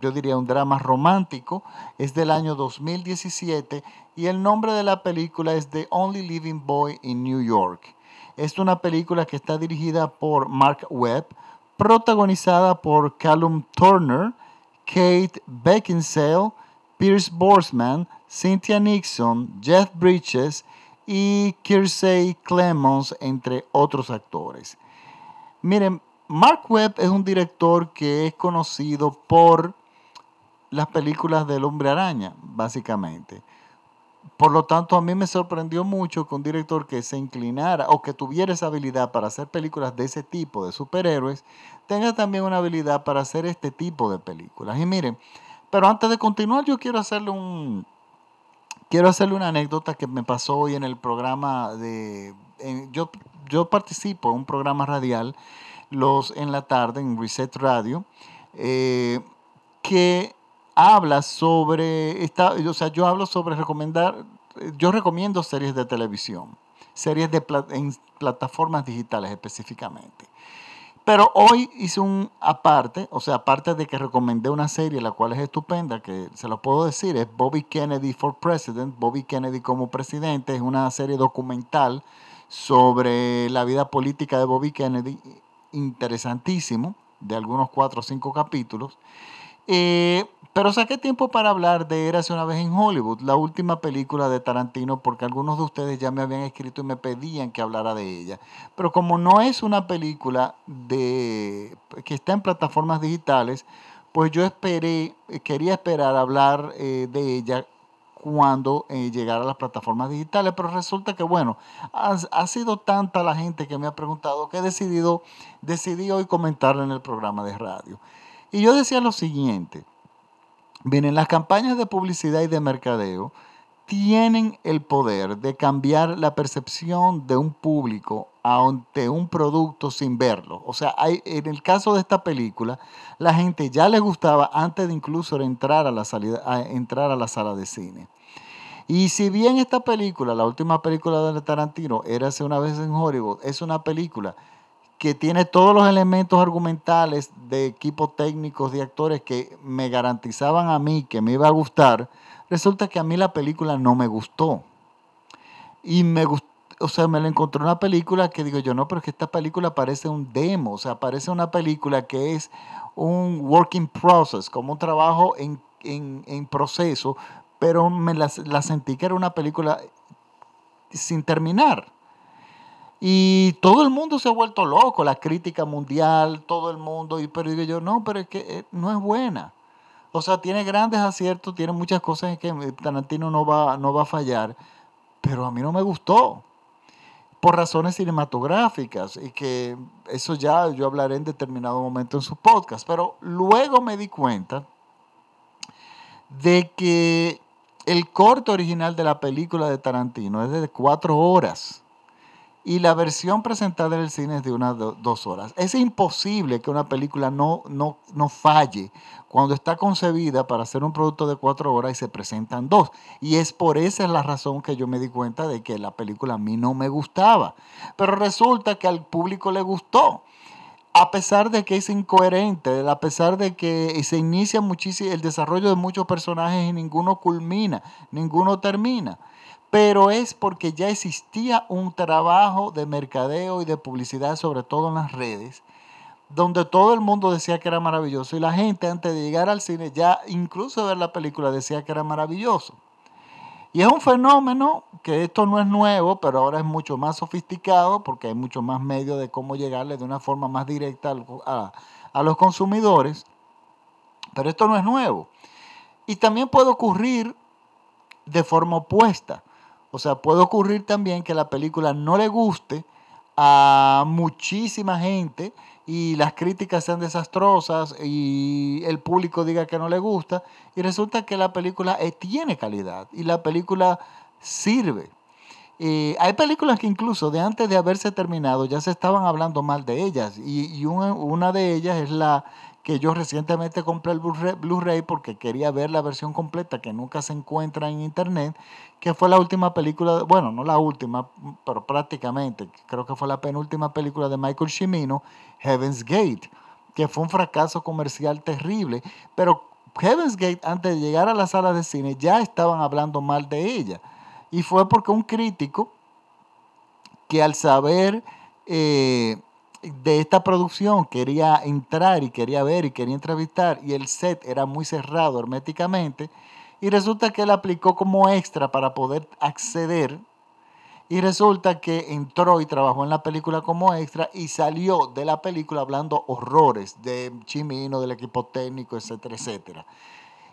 yo diría un drama romántico, es del año 2017 y el nombre de la película es The Only Living Boy in New York. Es una película que está dirigida por Mark Webb, protagonizada por Callum Turner, Kate Beckinsale, Pierce Borsman, Cynthia Nixon, Jeff Bridges y Kirsey Clemons, entre otros actores. Miren, Mark Webb es un director que es conocido por las películas del hombre araña, básicamente. Por lo tanto, a mí me sorprendió mucho que un director que se inclinara o que tuviera esa habilidad para hacer películas de ese tipo, de superhéroes, tenga también una habilidad para hacer este tipo de películas. Y miren, pero antes de continuar, yo quiero hacerle un, quiero hacerle una anécdota que me pasó hoy en el programa de, yo, yo participo en un programa radial los en la tarde en Reset Radio, eh, que habla sobre, esta, o sea, yo hablo sobre recomendar, yo recomiendo series de televisión, series de en plataformas digitales específicamente. Pero hoy hice un aparte, o sea, aparte de que recomendé una serie, la cual es estupenda, que se lo puedo decir, es Bobby Kennedy for President, Bobby Kennedy como presidente, es una serie documental sobre la vida política de Bobby Kennedy, interesantísimo, de algunos cuatro o cinco capítulos. Eh, pero saqué tiempo para hablar de Érase una vez en Hollywood, la última película de Tarantino, porque algunos de ustedes ya me habían escrito y me pedían que hablara de ella. Pero como no es una película de, que está en plataformas digitales, pues yo esperé, quería esperar hablar eh, de ella cuando eh, llegara a las plataformas digitales, pero resulta que, bueno, ha, ha, sido tanta la gente que me ha preguntado que he decidido, decidí hoy comentarlo en el programa de radio. Y yo decía lo siguiente, miren, las campañas de publicidad y de mercadeo tienen el poder de cambiar la percepción de un público ante un producto sin verlo. O sea, hay, en el caso de esta película, la gente ya le gustaba antes de incluso entrar a la, salida, entrar a la sala de cine. Y si bien esta película, la última película de Tarantino, era hace una vez en Hollywood, es una película que tiene todos los elementos argumentales de equipos técnicos, de actores que me garantizaban a mí que me iba a gustar, resulta que a mí la película no me gustó. Y me gustó, o sea, me la encontré una película que digo yo, no, pero es que esta película parece un demo, o sea, parece una película que es un working process, como un trabajo en, en, proceso, pero me la sentí que era una película sin terminar. Y todo el mundo se ha vuelto loco, la crítica mundial, todo el mundo. Y, pero digo yo, no, pero es que eh, no es buena. O sea, tiene grandes aciertos, tiene muchas cosas en que eh, Tarantino no va, no va a fallar, pero a mí no me gustó por razones cinematográficas y que eso ya yo hablaré en determinado momento en su podcast. Pero luego me di cuenta de que el corte original de la película de Tarantino es de cuatro horas y la versión presentada en el cine es de unas dos horas. Es imposible que una película no, no, no falle cuando está concebida para ser un producto de cuatro horas y se presentan dos. Y es por esa la razón que yo me di cuenta de que la película a mí no me gustaba. Pero resulta que al público le gustó. A pesar de que es incoherente, a pesar de que se inicia muchísimo el desarrollo de muchos personajes y ninguno culmina, ninguno termina pero es porque ya existía un trabajo de mercadeo y de publicidad, sobre todo en las redes, donde todo el mundo decía que era maravilloso y la gente antes de llegar al cine, ya incluso ver la película, decía que era maravilloso. Y es un fenómeno que esto no es nuevo, pero ahora es mucho más sofisticado porque hay mucho más medios de cómo llegarle de una forma más directa a, a los consumidores. Pero esto no es nuevo. Y también puede ocurrir de forma opuesta. O sea, puede ocurrir también que la película no le guste a muchísima gente y las críticas sean desastrosas y el público diga que no le gusta y resulta que la película eh, tiene calidad y la película sirve. Eh, hay películas que incluso de antes de haberse terminado ya se estaban hablando mal de ellas y, una, una, de ellas es la que yo recientemente compré el Blu-ray porque quería ver la versión completa que nunca se encuentra en internet, que fue la última película, bueno, no la última, pero prácticamente, creo que fue la penúltima película de Michael Cimino, Heaven's Gate, que fue un fracaso comercial terrible, pero Heaven's Gate antes de llegar a la sala de cine ya estaban hablando mal de ella. Y fue porque un crítico que al saber eh, de esta producción quería entrar y quería ver y quería entrevistar y el set era muy cerrado herméticamente y resulta que él aplicó como extra para poder acceder y resulta que entró y trabajó en la película como extra y salió de la película hablando horrores de Chimino, del equipo técnico, etcétera, etcétera.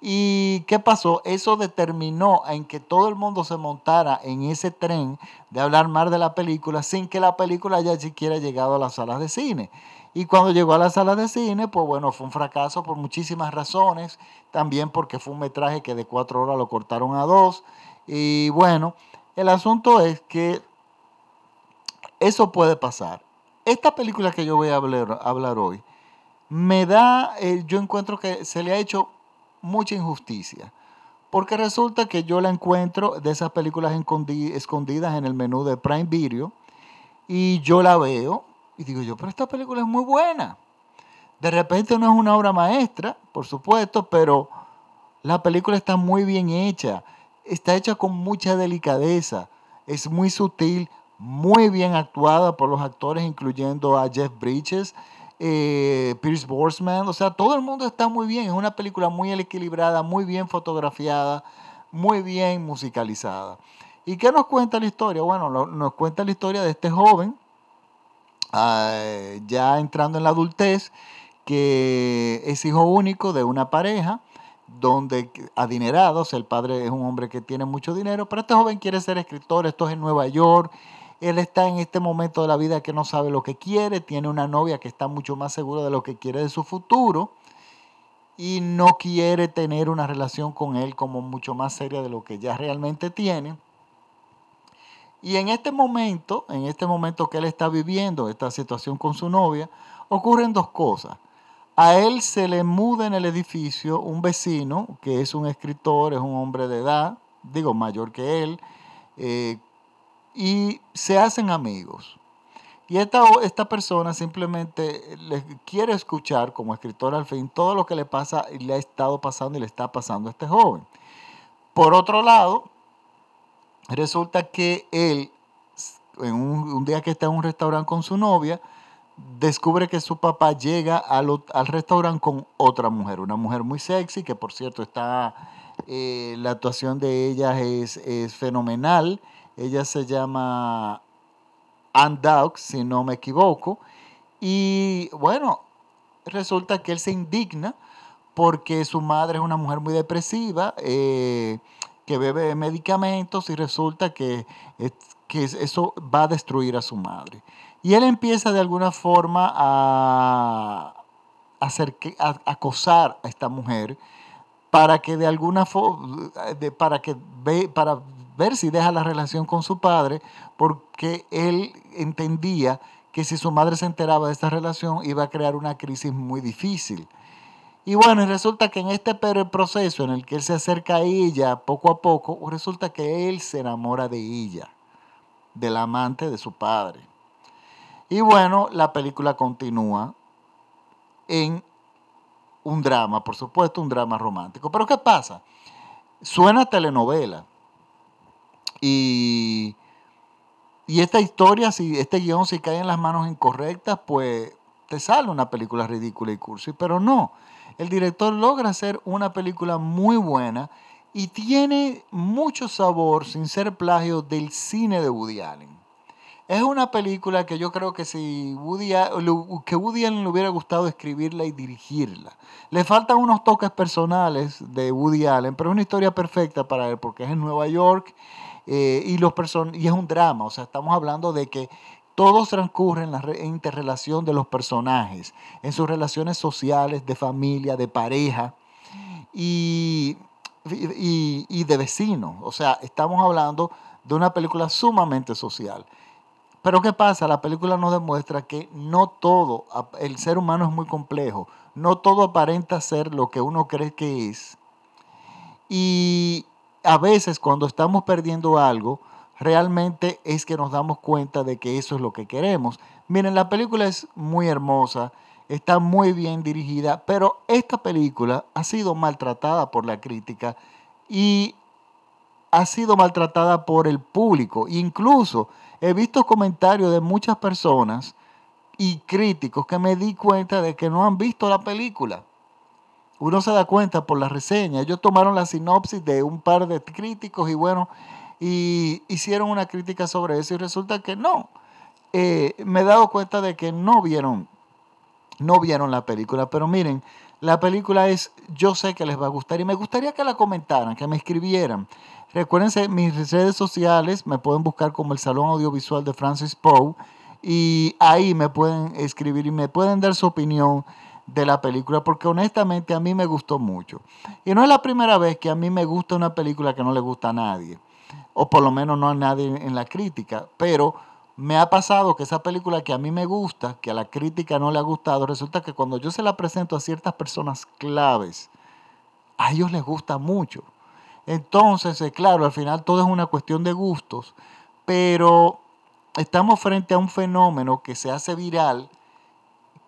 ¿Y qué pasó? Eso determinó en que todo el mundo se montara en ese tren de hablar más de la película sin que la película haya siquiera llegado a las salas de cine. Y cuando llegó a las salas de cine, pues bueno, fue un fracaso por muchísimas razones. También porque fue un metraje que de cuatro horas lo cortaron a dos. Y bueno, el asunto es que eso puede pasar. Esta película que yo voy a hablar, hablar hoy, me da, eh, yo encuentro que se le ha hecho mucha injusticia. Porque resulta que yo la encuentro de esas películas escondidas en el menú de Prime Video y yo la veo y digo yo, pero esta película es muy buena. De repente no es una obra maestra, por supuesto, pero la película está muy bien hecha, está hecha con mucha delicadeza, es muy sutil, muy bien actuada por los actores, incluyendo a Jeff Bridges, eh, Pierce Brosnan, o sea, todo el mundo está muy bien, es una película muy equilibrada, muy bien fotografiada, muy bien musicalizada. ¿Y qué nos cuenta la historia? Bueno, nos cuenta la historia de este joven, ah, ya entrando en la adultez, que es hijo único de una pareja, donde adinerados, el padre es un hombre que tiene mucho dinero, pero este joven quiere ser escritor, esto es en Nueva York, él está en este momento de la vida que no sabe lo que quiere, tiene una novia que está mucho más segura de lo que quiere de su futuro y no quiere tener una relación con él como mucho más seria de lo que ya realmente tiene. Y en este momento, en este momento que él está viviendo esta situación con su novia, ocurren dos cosas. A él se le muda en el edificio un vecino que es un escritor, es un hombre de edad, digo mayor que él, eh, y se hacen amigos. Y esta, esta persona simplemente le quiere escuchar como escritor al fin todo lo que le pasa y le ha estado pasando y le está pasando a este joven. Por otro lado, resulta que él, en un, día que está en un restaurante con su novia, descubre que su papá llega al, restaurante con otra mujer, una mujer muy sexy, que por cierto está, eh, la actuación de ella es, es fenomenal ella se llama Anne Dawes, si no me equivoco. Y bueno, resulta que él se indigna porque su madre es una mujer muy depresiva, eh, que bebe medicamentos y resulta que, que eso va a destruir a su madre. Y él empieza de alguna forma a, hacer acosar a esta mujer para que de alguna forma, para que ve, para ver si deja la relación con su padre, porque él entendía que si su madre se enteraba de esta relación iba a crear una crisis muy difícil. Y bueno, resulta que en este proceso en el que él se acerca a ella poco a poco, resulta que él se enamora de ella, del amante de su padre. Y bueno, la película continúa en un drama, por supuesto, un drama romántico. Pero ¿qué pasa? Suena telenovela. Y, y esta historia, si este guion si cae en las manos incorrectas, pues te sale una película ridícula y cursi, pero no. El director logra hacer una película muy buena y tiene mucho sabor, sin ser plagio, del cine de Woody Allen. Es una película que yo creo que si Woody, que Woody Allen le hubiera gustado escribirla y dirigirla. Le faltan unos toques personales de Woody Allen, pero es una historia perfecta para él porque es en Nueva York eh, y, los y es un drama, o sea, estamos hablando de que todo transcurre en la interrelación de los personajes, en sus relaciones sociales, de familia, de pareja y, y, de vecinos. O sea, estamos hablando de una película sumamente social. Pero ¿qué pasa? La película nos demuestra que no todo, el ser humano es muy complejo, no todo aparenta ser lo que uno cree que es. Y a veces cuando estamos perdiendo algo, realmente es que nos damos cuenta de que eso es lo que queremos. Miren, la película es muy hermosa, está muy bien dirigida, pero esta película ha sido maltratada por la crítica y ha sido maltratada por el público. Incluso he visto comentarios de muchas personas y críticos que me di cuenta de que no han visto la película. Uno se da cuenta por la reseña. Ellos tomaron la sinopsis de un par de críticos y bueno, y hicieron una crítica sobre eso y resulta que no. Eh, me he dado cuenta de que no vieron, no vieron la película, pero miren, la película es, yo sé que les va a gustar y me gustaría que la comentaran, que me escribieran. Recuérdense, mis redes sociales me pueden buscar como el Salón Audiovisual de Francis Poe y ahí me pueden escribir y me pueden dar su opinión de la película porque honestamente a mí me gustó mucho. Y no es la primera vez que a mí me gusta una película que no le gusta a nadie, o por lo menos no a nadie en la crítica, pero me ha pasado que esa película que a mí me gusta, que a la crítica no le ha gustado, resulta que cuando yo se la presento a ciertas personas claves, a ellos les gusta mucho. Entonces, eh, claro, al final todo es una cuestión de gustos, pero estamos frente a un fenómeno que se hace viral,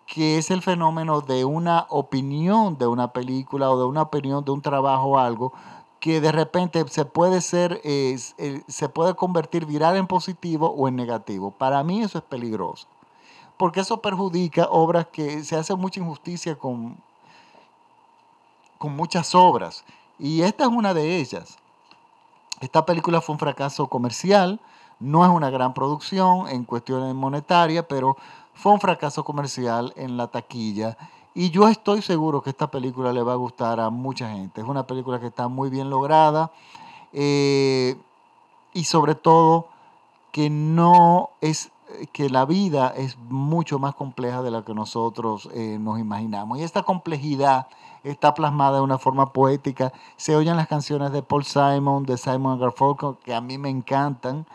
que es el fenómeno de una opinión de una película o de una opinión de un trabajo o algo, que de repente se puede ser, eh, se puede convertir viral en positivo o en negativo. Para mí eso es peligroso, porque eso perjudica obras que se hace mucha injusticia con, con muchas obras. Y esta es una de ellas. Esta película fue un fracaso comercial, no es una gran producción en cuestiones monetarias, pero fue un fracaso comercial en la taquilla. Y yo estoy seguro que esta película le va a gustar a mucha gente. Es una película que está muy bien lograda eh, y sobre todo que no es que la vida es mucho más compleja de la que nosotros eh, nos imaginamos. Y esta complejidad está plasmada de una forma poética. Se oyen las canciones de Paul Simon, de Simon Garfunkel, que a mí me encantan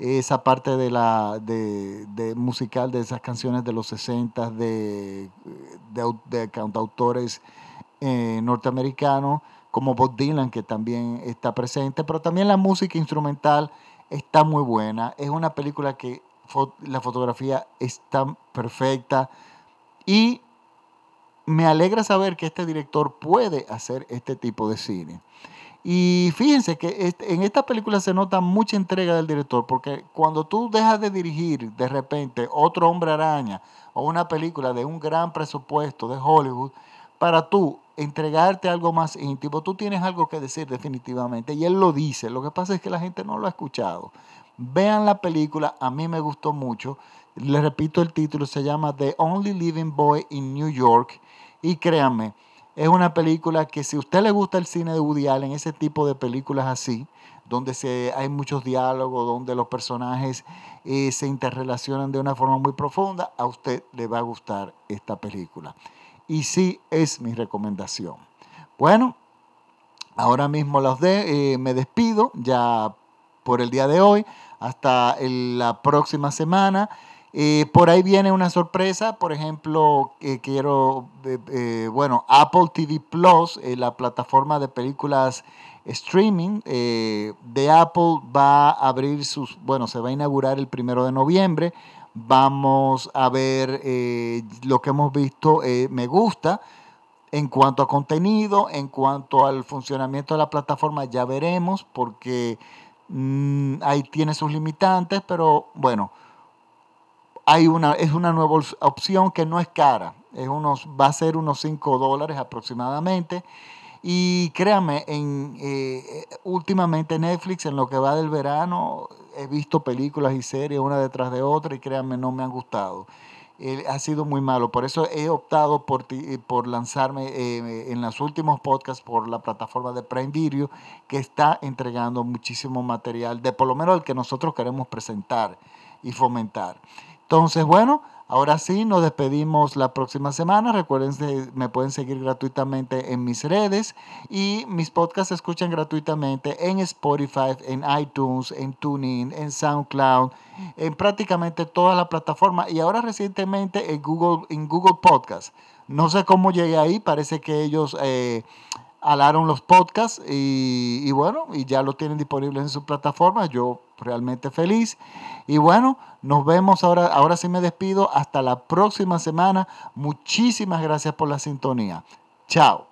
esa parte de la de, musical de esas canciones de los 60 de, de, cantautores eh, norteamericanos como Bob Dylan que también está presente pero también la música instrumental está muy buena. Es una película que la fotografía está perfecta y me alegra saber que este director puede hacer este tipo de cine y fíjense que en esta película se nota mucha entrega del director, porque cuando tú dejas de dirigir de repente otro hombre araña o una película de un gran presupuesto de Hollywood, para tú entregarte algo más íntimo, tú tienes algo que decir definitivamente. Y él lo dice, lo que pasa es que la gente no lo ha escuchado. Vean la película, a mí me gustó mucho. Les repito el título, se llama The Only Living Boy in New York. Y créanme, es una película que si a usted le gusta el cine de Woody Allen, ese tipo de películas así, donde se, hay muchos diálogos, donde los personajes eh, se interrelacionan de una forma muy profunda, a usted le va a gustar esta película. Y sí es mi recomendación. Bueno, ahora mismo los de, eh, me despido ya por el día de hoy. Hasta la próxima semana. Eh, por ahí viene una sorpresa, por ejemplo, quiero, eh, eh, bueno, Apple TV Plus, la plataforma de películas streaming de Apple va a abrir sus, bueno, se va a inaugurar el primero de noviembre. Vamos a ver lo que hemos visto, me gusta. En cuanto a contenido, en cuanto al funcionamiento de la plataforma, ya veremos, porque mm, ahí tiene sus limitantes, pero bueno hay una, es una nueva opción que no es cara, es unos, va a ser unos 5 dólares aproximadamente. Y créanme, en, eh, últimamente Netflix, en lo que va del verano, he visto películas y series una detrás de otra y créanme, no me han gustado. Eh, ha sido muy malo. Por eso he optado por, por lanzarme eh, en los últimos podcasts por la plataforma de Prime Video, que está entregando muchísimo material, de por lo menos el que nosotros queremos presentar y fomentar. Entonces, bueno, ahora sí, nos despedimos la próxima semana. Recuerden, me pueden seguir gratuitamente en mis redes y mis podcasts se escuchan gratuitamente en Spotify, en iTunes, en TuneIn, en SoundCloud, en prácticamente todas las plataformas y ahora recientemente en Google, en Google Podcast. No sé cómo llegué ahí, parece que ellos eh, alaron los podcasts y, y, bueno, y ya lo tienen disponibles en su plataforma. Yo realmente feliz. Y bueno, nos vemos ahora. Ahora sí me despido. Hasta la próxima semana. Muchísimas gracias por la sintonía. Chao.